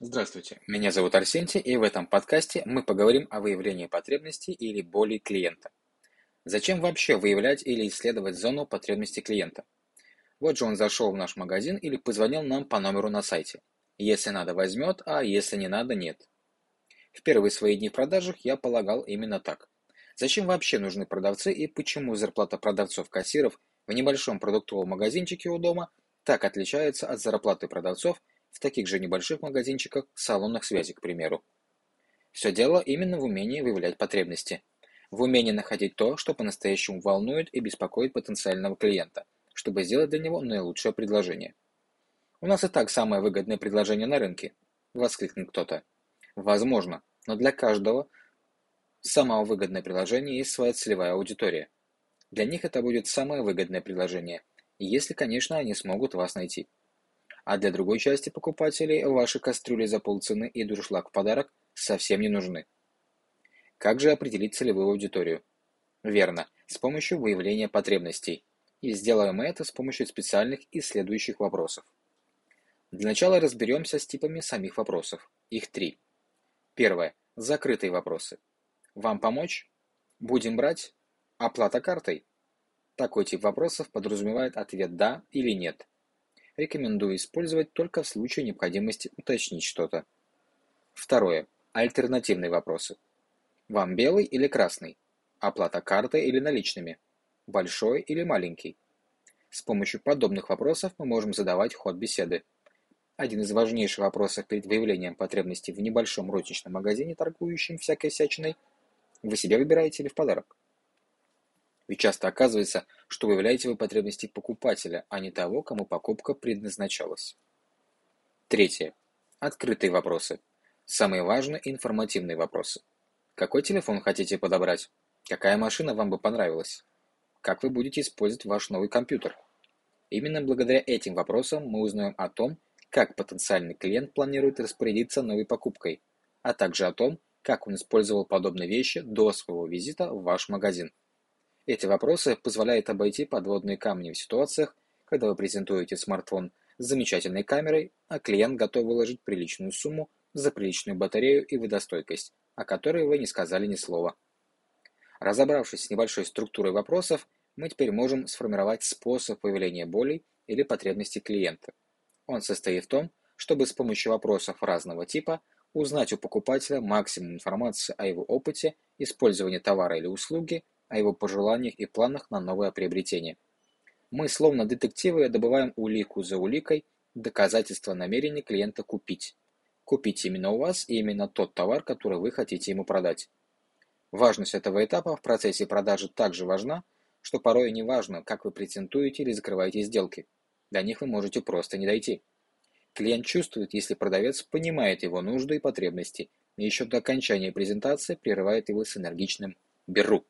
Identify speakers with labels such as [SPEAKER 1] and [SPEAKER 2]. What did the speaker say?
[SPEAKER 1] Здравствуйте, меня зовут Арсентий, и в этом подкасте мы поговорим о выявлении потребностей или боли клиента. Зачем вообще выявлять или исследовать зону потребностей клиента? Вот же он зашел в наш магазин или позвонил нам по номеру на сайте. Если надо, возьмет, а если не надо, нет. В первые свои дни в продажах я полагал именно так. Зачем вообще нужны продавцы и почему зарплата продавцов-кассиров в небольшом продуктовом магазинчике у дома так отличается от зарплаты продавцов – в таких же небольших магазинчиках, салонах связи, к примеру. Все дело именно в умении выявлять потребности. В умении находить то, что по-настоящему волнует и беспокоит потенциального клиента, чтобы сделать для него наилучшее предложение. «У нас и так самое выгодное предложение на рынке», – воскликнет кто-то. Возможно, но для каждого самого выгодное предложение есть своя целевая аудитория. Для них это будет самое выгодное предложение, если, конечно, они смогут вас найти а для другой части покупателей ваши кастрюли за полцены и дуршлаг в подарок совсем не нужны. Как же определить целевую аудиторию? Верно, с помощью выявления потребностей. И сделаем мы это с помощью специальных и следующих вопросов. Для начала разберемся с типами самих вопросов. Их три. Первое. Закрытые вопросы. Вам помочь? Будем брать? Оплата картой? Такой тип вопросов подразумевает ответ «да» или «нет». Рекомендую использовать только в случае необходимости уточнить что-то. Второе. Альтернативные вопросы. Вам белый или красный? Оплата картой или наличными? Большой или маленький? С помощью подобных вопросов мы можем задавать ход беседы. Один из важнейших вопросов перед выявлением потребностей в небольшом розничном магазине, торгующем всякой всячиной, вы себе выбираете или в подарок? Ведь часто оказывается, что выявляете вы потребности покупателя, а не того, кому покупка предназначалась. Третье. Открытые вопросы. Самые важные информативные вопросы. Какой телефон хотите подобрать? Какая машина вам бы понравилась? Как вы будете использовать ваш новый компьютер? Именно благодаря этим вопросам мы узнаем о том, как потенциальный клиент планирует распорядиться новой покупкой, а также о том, как он использовал подобные вещи до своего визита в ваш магазин. Эти вопросы позволяют обойти подводные камни в ситуациях, когда вы презентуете смартфон с замечательной камерой, а клиент готов выложить приличную сумму за приличную батарею и водостойкость, о которой вы не сказали ни слова. Разобравшись с небольшой структурой вопросов, мы теперь можем сформировать способ появления болей или потребностей клиента. Он состоит в том, чтобы с помощью вопросов разного типа узнать у покупателя максимум информации о его опыте использования товара или услуги о его пожеланиях и планах на новое приобретение. Мы, словно детективы, добываем улику за уликой доказательства намерения клиента купить. Купить именно у вас и именно тот товар, который вы хотите ему продать. Важность этого этапа в процессе продажи также важна, что порой не важно, как вы презентуете или закрываете сделки. До них вы можете просто не дойти. Клиент чувствует, если продавец понимает его нужды и потребности, и еще до окончания презентации прерывает его с энергичным «беру».